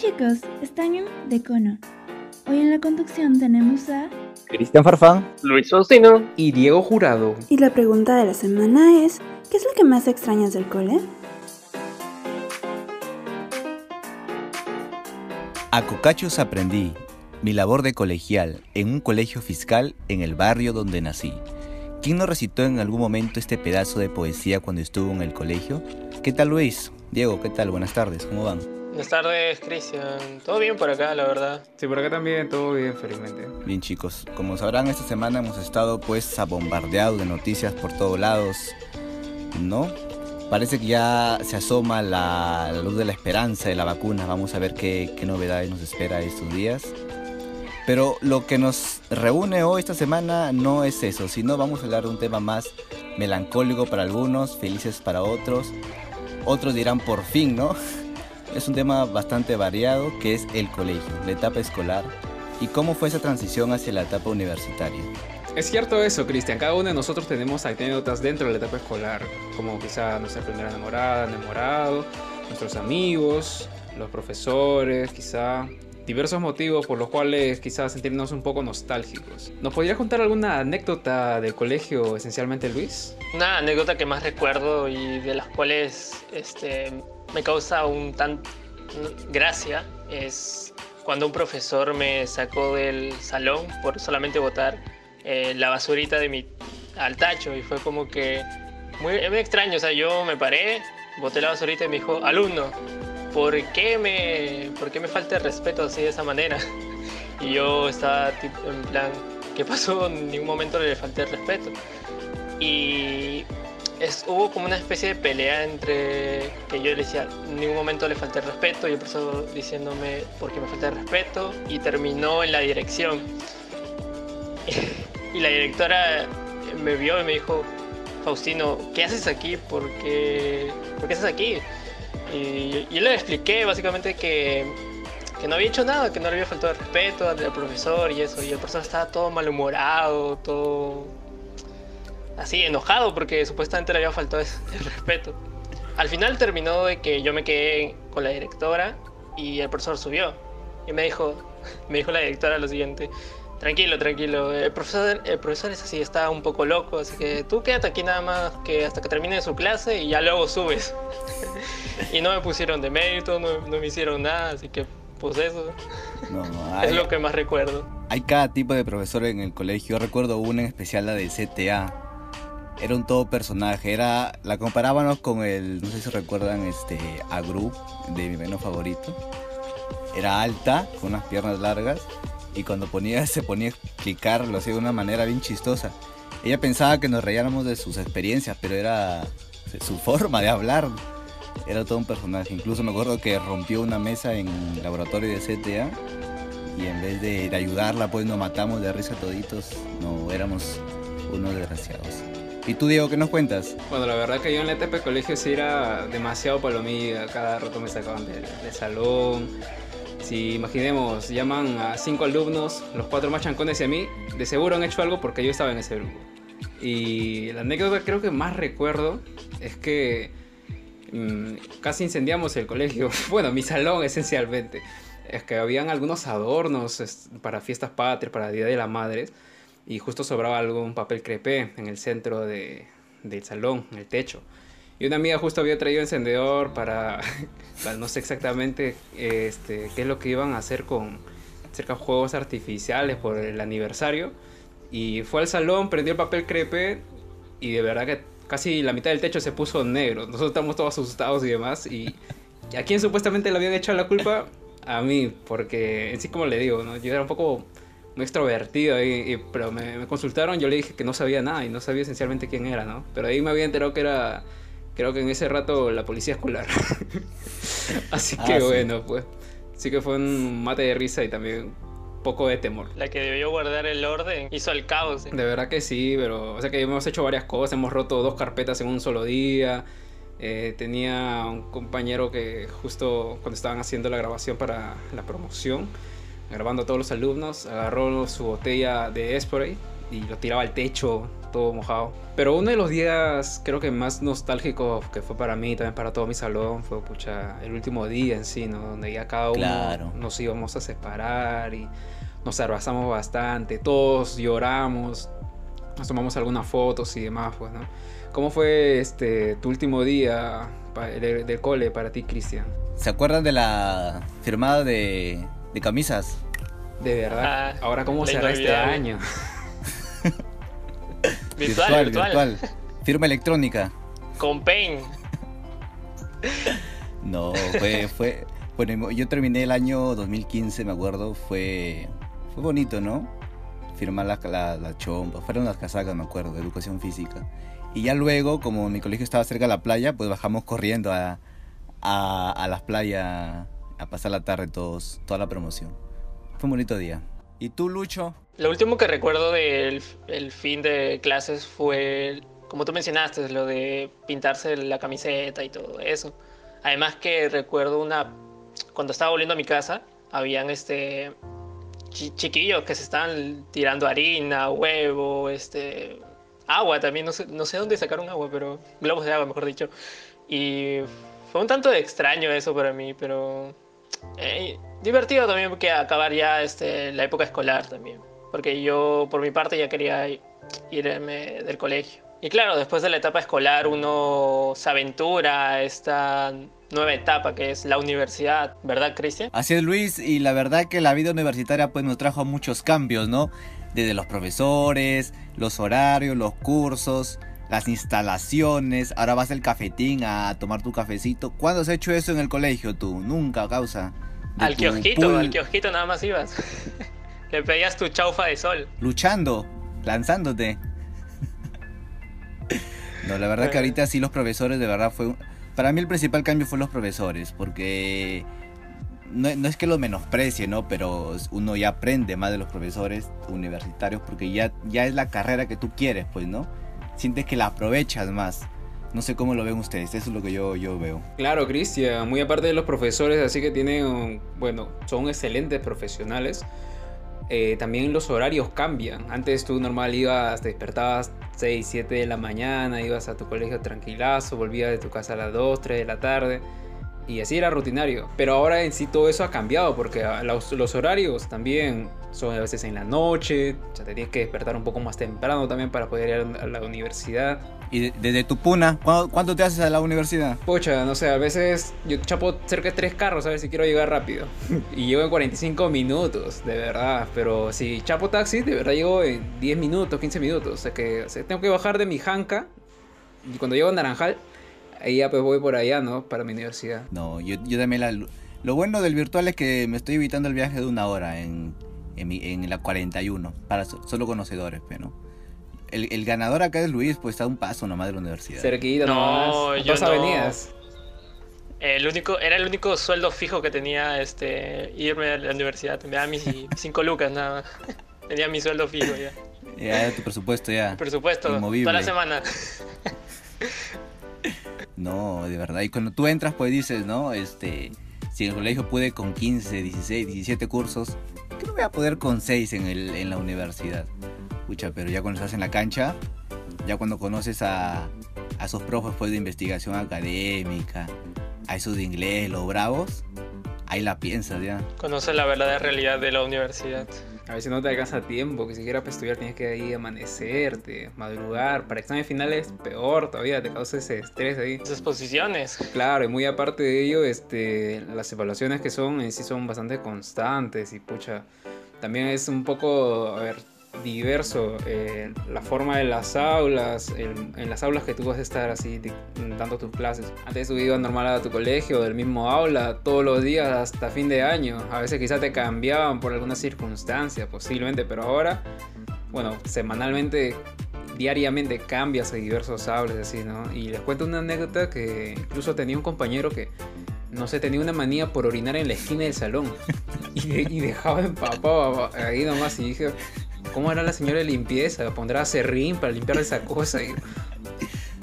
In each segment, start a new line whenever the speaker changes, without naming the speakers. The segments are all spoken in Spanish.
chicos, están de cono. Hoy en la conducción tenemos a
Cristian Farfán,
Luis Faustino
y Diego Jurado.
Y la pregunta de la semana es, ¿qué es lo que más extrañas del cole?
A Cocachos aprendí mi labor de colegial en un colegio fiscal en el barrio donde nací. ¿Quién no recitó en algún momento este pedazo de poesía cuando estuvo en el colegio? ¿Qué tal Luis? Diego, ¿qué tal? Buenas tardes, ¿cómo van?
Buenas tardes, Cristian. Todo bien por acá, la verdad.
Sí, por acá también, todo bien, felizmente.
Bien chicos, como sabrán esta semana hemos estado pues bombardeados de noticias por todos lados, ¿no? Parece que ya se asoma la, luz de la esperanza de la vacuna, vamos a ver qué, qué novedades nos espera estos días. Pero lo que nos reúne hoy esta semana no es eso, sino vamos a hablar de un tema más melancólico para algunos, felices para otros. Otros dirán por fin, ¿no? Es un tema bastante variado que es el colegio, la etapa escolar y cómo fue esa transición hacia la etapa universitaria.
Es cierto eso, Cristian. Cada uno de nosotros tenemos anécdotas dentro de la etapa escolar, como quizá nuestra primera enamorada, enamorado, nuestros amigos, los profesores, quizá diversos motivos por los cuales quizás sentirnos un poco nostálgicos. ¿Nos podrías contar alguna anécdota del colegio esencialmente, Luis?
Una anécdota que más recuerdo y de las cuales este, me causa un tan gracia es cuando un profesor me sacó del salón por solamente botar eh, la basurita de mi al tacho y fue como que muy, muy extraño, o sea, yo me paré, boté la basurita y me dijo, alumno, ¿por qué me, por qué me falta respeto así de esa manera? Y yo estaba en plan, ¿qué pasó? En ningún momento le falté respeto. Y es, hubo como una especie de pelea entre que yo le decía, en ningún momento le falté el respeto y profesor diciéndome por qué me falta el respeto y terminó en la dirección. y la directora me vio y me dijo, Faustino, ¿qué haces aquí? ¿Por qué, ¿por qué estás aquí? Y yo le expliqué básicamente que, que, no había hecho nada, que no le había faltado respeto al, profesor y eso. Y el profesor estaba todo malhumorado, todo así, enojado porque supuestamente le había faltado el respeto. Al final terminó de que yo me quedé con la directora y el profesor subió. Y me dijo, me dijo la directora lo siguiente, Tranquilo, tranquilo. El profesor, el profesor es así, está un poco loco, así que tú quédate aquí nada más que hasta que termine su clase y ya luego subes. y no me pusieron de mérito, no, me hicieron nada, así que pues eso. es lo que más recuerdo.
Hay cada tipo de profesor en el colegio. Yo recuerdo una en especial, la de CTA. Era un todo personaje. Era, la comparábamos con el, no sé si recuerdan, este, Agru, de mi menos favorito. Era alta, con unas piernas largas y cuando ponía, se ponía a explicar, lo hacía de una manera bien chistosa. Ella pensaba que nos reíamos de sus experiencias, pero era su forma de hablar. Era todo un personaje. Incluso me acuerdo que rompió una mesa en el laboratorio de CTA y en vez de, ayudarla, pues nos matamos de risa toditos. No, éramos unos desgraciados. ¿Y tú, Diego, qué nos cuentas?
Bueno, la verdad que yo en la etapa de colegio sí era demasiado palomilla. Cada rato me sacaban del salón si imaginemos, llaman a cinco alumnos, los cuatro más chancones y a mí, de seguro han hecho algo porque yo estaba en ese grupo. Y la anécdota creo que más recuerdo es que mm, casi incendiamos el colegio, bueno, mi salón esencialmente. Es que habían algunos adornos para fiestas patrias, para Día de la Madre, y justo sobraba algún papel crepé en el centro de, del salón, en el techo. Y una amiga justo había traído encendedor para, no sé exactamente este, qué es lo que iban a hacer con cerca juegos artificiales por el aniversario. Y fue al salón, prendió el papel crepe y de verdad que casi la mitad del techo se puso negro. Nosotros estamos todos asustados y demás. Y a quién supuestamente le habían hecho la culpa? A mí, porque en sí como le digo, ¿no? yo era un poco muy extrovertido, y, pero me, me, consultaron, yo le dije que no sabía nada y no sabía esencialmente quién era, ¿no? Pero ahí me había enterado que era creo que en ese rato la policía escolar. Así que ah, bueno, pues sí que fue un mate de risa y también poco de temor.
La que debió guardar el orden hizo el caos.
De verdad que sí, pero o sea que hemos hecho varias cosas, hemos roto dos carpetas en un solo día. Eh, tenía un compañero que justo cuando estaban haciendo la grabación para la promoción, grabando a todos los alumnos, agarró su botella de spray y lo tiraba al techo todo mojado. Pero uno de los días, creo que más nostálgicos que fue para mí, también para todo mi salón, fue pucha, el último día en sí, ¿no? Donde ya cada uno
Claro.
nos íbamos a separar y nos abrazamos bastante, todos lloramos, nos tomamos algunas fotos y demás, pues, ¿no? ¿Cómo fue este tu último día de- del cole para ti, Cristian?
¿Se acuerdan de la firmada de, de camisas?
De verdad,
Ah,
ahora cómo será este año.
Virtual, virtual.
Firma electrónica.
Con Paint.
No, fue, fue, bueno, yo terminé el año 2015, me acuerdo, fue, fue bonito, ¿no? Firmar la, la, la chompa, fueron las casacas, me acuerdo, de educación física. Y ya luego, como mi colegio estaba cerca de la playa, pues bajamos corriendo a, a, a las playas a pasar la tarde todos, toda la promoción. Fue un bonito día. ¿Y tú, Lucho?
Lo último que recuerdo del el fin de clases fue, como tú mencionaste, lo de pintarse la camiseta y todo eso. Además que recuerdo una, cuando estaba volviendo a mi casa, habían este chi- chiquillos que se estaban tirando harina, huevo, este agua también, no sé, no sé dónde sacaron agua, pero globos de agua, mejor dicho. Y fue un tanto extraño eso para mí, pero eh, divertido también porque acabar ya este, la época escolar también. Porque yo, por mi parte, ya quería irme del colegio. Y claro, después de la etapa escolar uno se aventura a esta nueva etapa que es la universidad, ¿verdad, Cristian?
Así es, Luis, y la verdad que la vida universitaria pues nos trajo muchos cambios, ¿no? Desde los profesores, los horarios, los cursos, las instalaciones, ahora vas al cafetín a tomar tu cafecito. ¿Cuándo has hecho eso en el colegio tú? Nunca, causa. De
Al kiosquito,
pool,
al kiosquito nada más ibas. Le pedías tu chaufa de sol.
Luchando, lanzándote. No, la verdad que ahorita sí los profesores de verdad fue... un- Para mí el principal cambio fue los profesores, porque no, no es que los menosprecie, ¿no? Pero uno ya aprende más de los profesores universitarios porque ya, ya es la carrera que tú quieres, pues, ¿no? Sientes que la aprovechas más. No sé cómo lo ven ustedes, eso es lo que yo, yo veo.
Claro, Cristian, muy aparte de los profesores, así que tienen, bueno, son excelentes profesionales. eh, también los horarios cambian. Antes tú normal ibas, te despertabas 6, 7 de la mañana, ibas a tu colegio tranquilazo, volvías de tu casa a las 2, 3 de la tarde. Y así era rutinario. Pero ahora en sí todo eso ha cambiado porque ah, los, los horarios también son a veces en la noche. O sea, te tienes que despertar un poco más temprano también para poder ir a la universidad.
Y de- desde tu puna, ¿cuándo, cuánto te haces a la universidad?
Pocha, no sé, a veces yo chapo cerca de tres carros a ver si quiero llegar rápido. Y llego en 45 minutos, de verdad. Pero si chapo taxi, de verdad llego en 10 minutos, 15 minutos. O sea que o sea, tengo que bajar de mi janca. Y cuando llego a Naranjal, ahí ya pues voy por allá, ¿no? Para mi universidad.
No, yo, yo también la... Lo bueno del virtual es que me estoy evitando el viaje de una hora en, en, mi- en la 41, para so- solo conocedores, pero el, el ganador acá es Luis, pues está a un paso nomás de la universidad.
Cerquita
No,
nomás.
yo
Dos
no.
avenidas.
El único, era el único sueldo fijo que tenía este irme a la universidad. Me daban mis cinco lucas nada más. Tenía mi sueldo fijo ya.
Ya tu presupuesto ya.
Presupuesto,
Inmovible.
toda la semana.
No, de verdad. Y cuando tú entras, pues dices, ¿no? Este, si en el colegio pude con 15, 16, 17 cursos, ¿qué no voy a poder con 6 en, el, en la universidad? Pucha, pero ya cuando estás en la cancha, ya cuando conoces a, a esos profes pues, de investigación académica, a esos de inglés, los bravos, ahí la piensas ya.
Conoce la verdadera realidad de la universidad.
A veces no te alcanza tiempo, que siquiera para estudiar tienes que ahí amanecerte, madrugar. Para examen finales, peor todavía, te causa ese estrés ahí.
Esas posiciones.
Claro, y muy aparte de ello, este, las evaluaciones que son en sí son bastante constantes y pucha, también es un poco, a ver, diverso eh, la forma de las aulas, en las aulas que tú vas a estar así dando tus clases. Antes tú normal a tu colegio, del mismo aula, todos los días hasta fin de año. A veces quizás te cambiaban por alguna circunstancia, posiblemente, pero ahora, bueno, semanalmente diariamente cambias a diversos aulas, así, ¿no? Y les cuento una anécdota que incluso tenía un compañero que, no sé, tenía una manía por orinar en la esquina del salón y, y dejaba empapado ahí nomás y dije, ¿cómo hará la señora de limpieza? ¿Pondrá serrín para limpiar esa cosa? Y,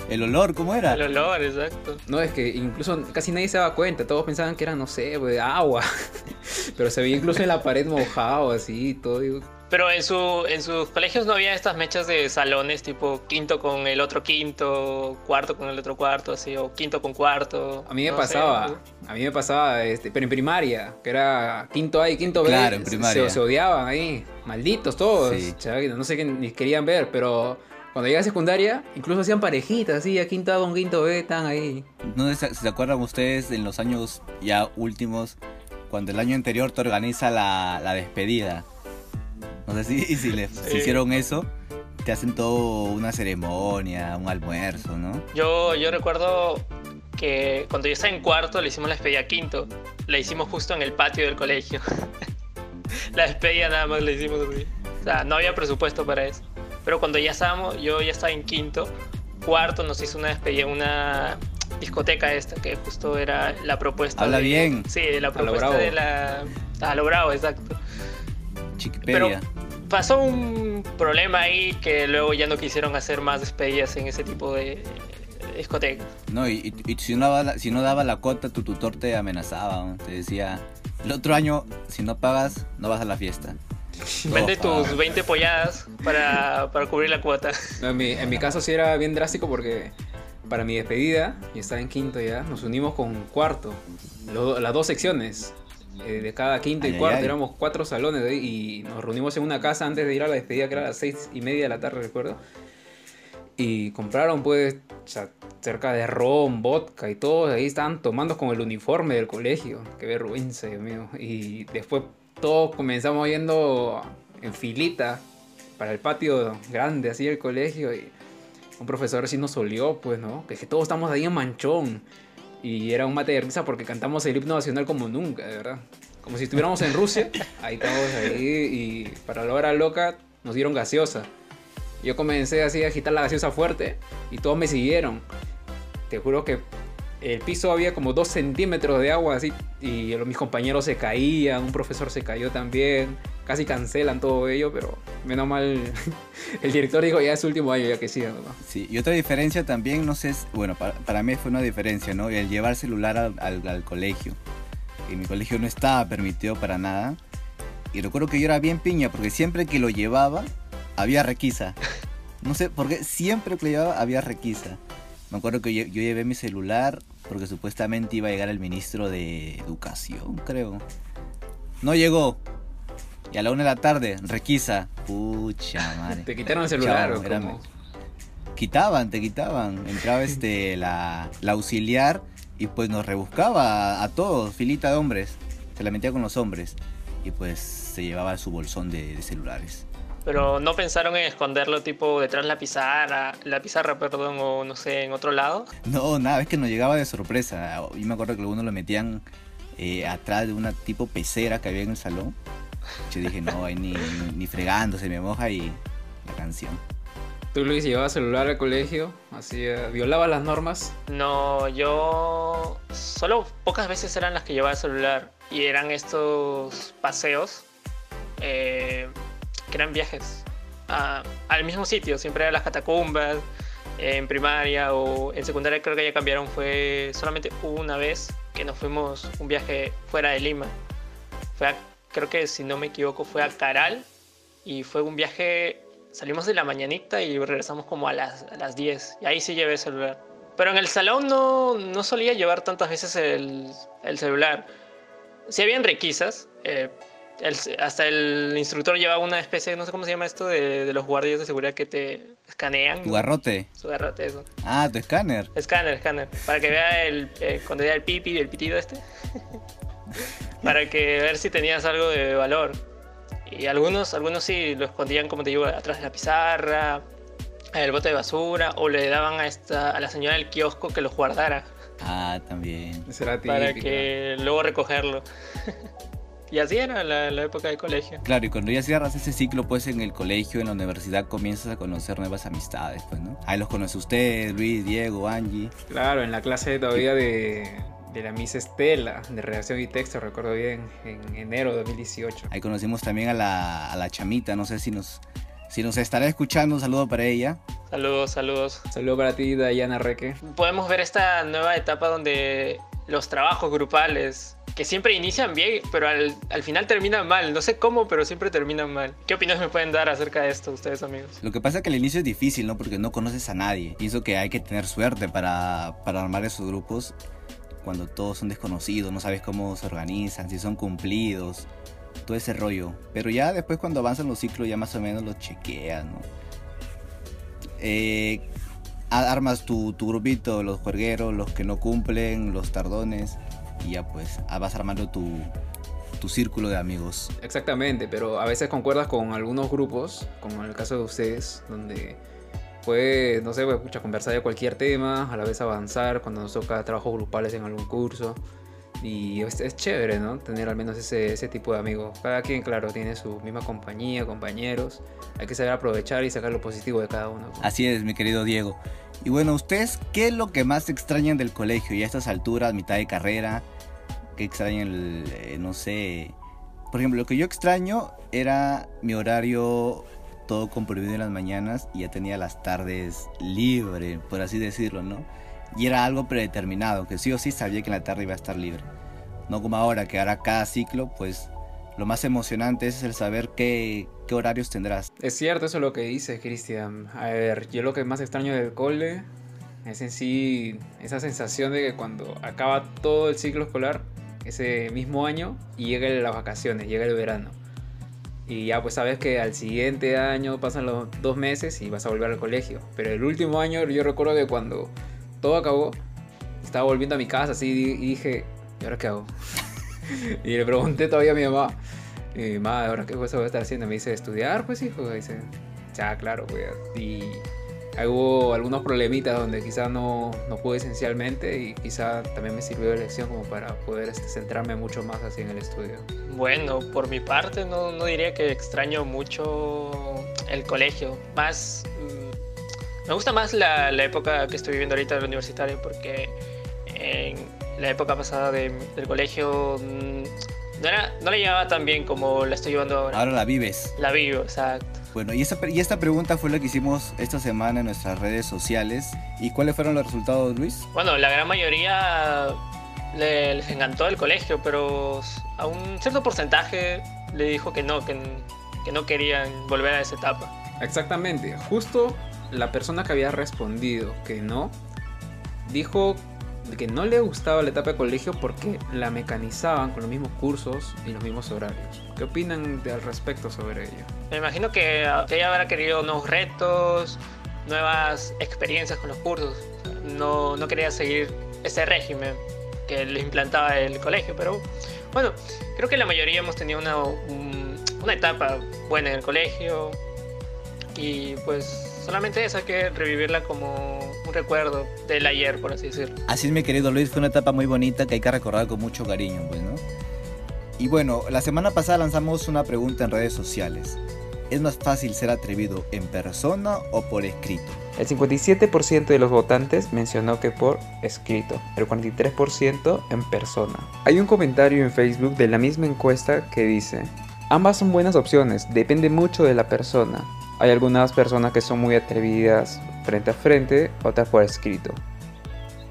El olor, ¿cómo era?
El olor, exacto.
no, es que incluso casi nadie se daba cuenta, todos pensaban que era, no sé, pues, agua, pero se veía incluso en la pared mojado, así, todo. digo,
Pero en, su, en sus colegios no había estas mechas de salones, tipo quinto con el otro quinto, cuarto con el otro cuarto, así, o quinto con cuarto.
A mí me
no sé.
pasaba, a mí me pasaba, este, pero en primaria, que era quinto A y quinto B.
Claro, en primaria.
Se, se odiaban ahí, malditos todos.
Sí.
chaval, no sé qué ni querían ver, pero cuando llegué a secundaria, incluso hacían parejitas, así, a quinto A con quinto B, están ahí.
No sé si se acuerdan ustedes en los años ya últimos, cuando el año anterior te organiza la, la despedida. No sé si, si les si hicieron eso, te hacen todo una ceremonia, un almuerzo, ¿no?
Yo, yo recuerdo que cuando yo estaba en cuarto le hicimos la despedida a quinto. La hicimos justo en el patio del colegio. la despedida nada más la hicimos así. O sea, no había presupuesto para eso. Pero cuando ya estábamos, yo ya estaba en quinto, cuarto nos hizo una despedida, una discoteca esta, que justo era la propuesta.
Habla
de-
bien.
Sí, la propuesta de la... A lo bravo, exacto.
Chiquipedia.
Pasó un problema ahí que luego ya no quisieron hacer más despedidas en ese tipo de discotecas.
No, y, y- y si, no daba la, si no daba la cuota, tu tutor te amenazaba, ¿no? te decía, el otro año, si no pagas, no vas a la fiesta.
Vende
No,
tus
ah.
20 polladas para, para cubrir la cuota.
No, en, mi, en mi caso sí era bien drástico porque para mi despedida, y estaba en quinto ya, nos unimos con cuarto, lo- las dos secciones. eh, de cada quinto
Ay,
y
ay,
cuarto
ay.
éramos cuatro salones ahí, y nos reunimos en una casa antes de ir a la despedida que era a las seis y media de la tarde recuerdo y compraron pues cerca de ron, vodka y todo, ahí estaban tomando con el uniforme del colegio, qué vergüenza Dios mío, y después todos comenzamos yendo en filita para el patio grande así del colegio y un profesor así nos olió pues, ¿no? Que, que todos estamos ahí en manchón y era un mate de risa porque cantamos el himno nacional como nunca, de verdad. Como si estuviéramos en Rusia, ahí estamos ahí y para la hora loca nos dieron gaseosa. Yo comencé así a agitar la gaseosa fuerte y todos me siguieron. Te juro que el piso había como dos centímetros de agua así y mis compañeros se caían, un profesor se cayó también. Casi cancelan todo ello, pero menos mal el director dijo ya es último año, ya que sigan. ¿no?
Sí, y otra diferencia también, no sé, bueno, para, mí fue una diferencia, ¿no? El llevar celular al, colegio. En mi colegio no estaba permitido para nada. Y recuerdo que yo era bien piña, porque siempre que lo llevaba, había requisa. No sé por qué, siempre que lo llevaba, había requisa. Me acuerdo que yo, yo llevé mi celular, porque supuestamente iba a llegar el ministro de Educación, creo. No llegó. Y a la una de la tarde, requisa. Pucha madre.
Te quitaron el celular.
Chao,
¿o
era-
cómo?
quitaban, te quitaban. Entraba este la, la auxiliar y pues nos rebuscaba a, a todos, filita de hombres. Se la metía con los hombres. Y pues se llevaba su bolsón de, de celulares.
Pero no pensaron en esconderlo tipo detrás de la pizarra, la pizarra, perdón, o no sé, en otro lado.
No, nada, es que nos llegaba de sorpresa. Yo me acuerdo que algunos lo metían eh, atrás de una tipo pecera que había en el salón. Yo dije, no, ahí ni, ni, ni fregando, se me moja y la canción.
¿Tú, Luis, llevabas celular al colegio? Así, eh, ¿Violabas las normas?
No, yo solo pocas veces eran las que llevaba el celular y eran estos paseos eh, que eran viajes al mismo sitio, siempre a las catacumbas, en primaria o en secundaria creo que ya cambiaron, fue solamente una vez que nos fuimos un viaje fuera de Lima. Fue creo que si no me equivoco fue a Caral y fue un viaje, salimos de la mañanita y regresamos como a las, a las 10 y ahí sí llevé el celular. Pero en el salón no, no solía llevar tantas veces el, el celular. Si habían requisas, eh, el- hasta el instructor llevaba una especie, no sé cómo se llama esto, de, de los guardias de seguridad que te escanean.
Tu garrote.
Su garrote, eso.
Ah, tu escáner.
Escáner, escáner. Para que vea el, eh, cuando vea el pipi, el pitido este. para que ver si tenías algo de valor. Y algunos, algunos sí lo escondían, como te digo, atrás de la pizarra, en el bote de basura, o le daban a, esta, a la señora del kiosco que los guardara
Ah, también.
Esa era
para que luego recogerlo. y así era la, la época de colegio.
Claro, y cuando ya cierras ese ciclo, pues en el colegio, en la universidad, comienzas a conocer nuevas amistades, pues, ¿no? Ahí los conoce usted, Luis, Diego, Angie.
Claro, en la clase todavía de, de la Miss Estela, de redacción y texto, recuerdo bien, en enero de 2018.
Ahí conocimos también a la, a la chamita, no sé si nos, si nos estará escuchando, un saludo para ella.
Saludos, saludos.
Saludo para ti, Dayana Reque.
Podemos ver esta nueva etapa donde los trabajos grupales que siempre inician bien, pero al, al final terminan mal. No sé cómo, pero siempre terminan mal. ¿Qué opiniones me pueden dar acerca de esto ustedes, amigos?
Lo que pasa es que al inicio es difícil, ¿no? Porque no conoces a nadie. Pienso que hay que tener suerte para, para armar esos grupos cuando todos son desconocidos, no sabes cómo se organizan, si son cumplidos, todo ese rollo. Pero ya después cuando avanzan los ciclos ya más o menos los chequeas, ¿no? Eh, armas tu, tu grupito, los juergueros, los que no cumplen, los tardones, y ya pues ah, vas armando tu, tu círculo de amigos.
Exactamente, pero a veces concuerdas con algunos grupos, como en el caso de ustedes, donde puede, no sé, pues, pucha, conversar de cualquier tema, a la vez avanzar cuando nos toca trabajos grupales en algún curso. Y es, es chévere, ¿no? Tener al menos ese, ese tipo de amigos. Cada quien, claro, tiene su misma compañía, compañeros. Hay que saber aprovechar y sacar lo positivo de cada uno.
Así es, mi querido Diego. Y bueno, ¿ustedes qué es lo que más extrañan del colegio? Y a estas alturas, mitad de carrera, ¿qué extrañan? eh, no sé. Por ejemplo, lo que yo extraño era mi horario todo comprimido en las mañanas y ya tenía las tardes libre, por así decirlo, ¿no? Y era algo predeterminado, que sí o sí sabía que en la tarde iba a estar libre. No como ahora, que ahora cada ciclo, pues lo más emocionante es el saber qué, qué horarios tendrás.
Es cierto eso lo que dices, Cristian. A ver, yo lo que más extraño del cole es en sí esa sensación de que cuando acaba todo el ciclo escolar, ese mismo año, y llega las vacaciones, llega el verano. Y ya pues sabes que al siguiente año pasan los dos meses y vas a volver al colegio. Pero el último año yo recuerdo que cuando todo acabó, estaba volviendo a mi casa así y dije, ¿y ahora qué hago? y le pregunté todavía a mi mamá, y mamá, ¿ahora qué cosa voy a estar haciendo? Me dice, estudiar, pues hijo. Me dice, ya, claro, pues. Y hubo algunos problemitas donde quizá no, no pude esencialmente y quizá también me sirvió de lección como para poder este, centrarme mucho más así en el estudio.
Bueno, por mi parte no, no diría que extraño mucho el colegio. Más... mm, me gusta más la, la época que estoy viviendo ahorita en la universitaria porque en la época pasada de- del colegio mm, no, era, no la llevaba tan bien como la estoy llevando ahora.
Ahora la vives.
La vivo, exacto.
Bueno, y esta, y esta pregunta fue la que hicimos esta semana en nuestras redes sociales. ¿Y cuáles fueron los resultados, Luis?
Bueno, la gran mayoría le- les encantó el colegio, pero a un cierto porcentaje le dijo que no, que, que no querían volver a esa etapa.
Exactamente, justo la persona que había respondido que no, dijo que no le gustaba la etapa de colegio porque la mecanizaban con los mismos cursos y los mismos horarios. ¿Qué opinan al respecto sobre ello?
Me imagino que, que ella habrá querido nuevos retos, nuevas experiencias con los cursos. No, no quería seguir ese régimen que le implantaba el colegio, pero bueno, creo que la mayoría hemos tenido una, un- una etapa buena en el colegio y pues solamente esa hay que revivirla como un recuerdo del ayer, por así decirlo.
Así es, mi querido Luis, fue una etapa muy bonita que hay que recordar con mucho cariño, pues, ¿no? Y bueno, la semana pasada lanzamos una pregunta en redes sociales. ¿Es más fácil ser atrevido en persona o por escrito?
El 57% de los votantes mencionó que por escrito, el 43% en persona. Hay un comentario en Facebook de la misma encuesta que dice, ambas son buenas opciones, depende mucho de la persona. Hay algunas personas que son muy atrevidas frente a frente, otras por escrito.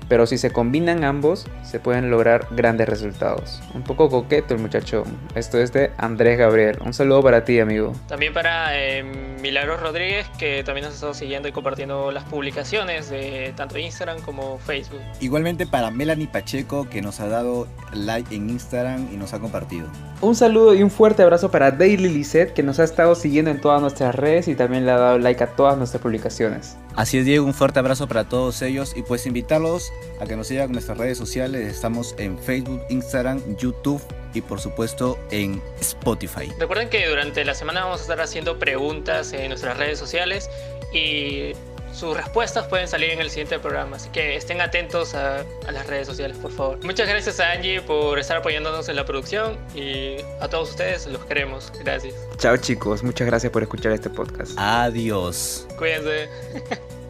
Pero si se combinan ambos, se pueden lograr grandes resultados. Un poco coqueto el muchacho. Esto es de Andrés Gabriel. Un saludo para ti, amigo.
También para eh, Milagros Rodríguez, que también nos ha estado siguiendo y compartiendo las publicaciones de tanto Instagram como Facebook.
Igualmente para Melanie Pacheco, que nos ha dado like en Instagram y nos ha compartido.
Un saludo y un fuerte abrazo para Daily Lisette que nos ha estado siguiendo en todas nuestras redes y también le ha dado like a todas nuestras publicaciones.
Así es, Diego, un fuerte abrazo para todos ellos y pues invitarlos a que nos sigan en nuestras redes sociales. Estamos en Facebook, Instagram, YouTube y por supuesto en Spotify.
Recuerden que durante la semana vamos a estar haciendo preguntas en nuestras redes sociales y sus respuestas pueden salir en el siguiente programa, así que estén atentos a, a las redes sociales, por favor. Muchas gracias a Angie por estar apoyándonos en la producción y a todos ustedes los queremos. Gracias.
Chao chicos, muchas gracias por escuchar este podcast.
Adiós.
Cuídense.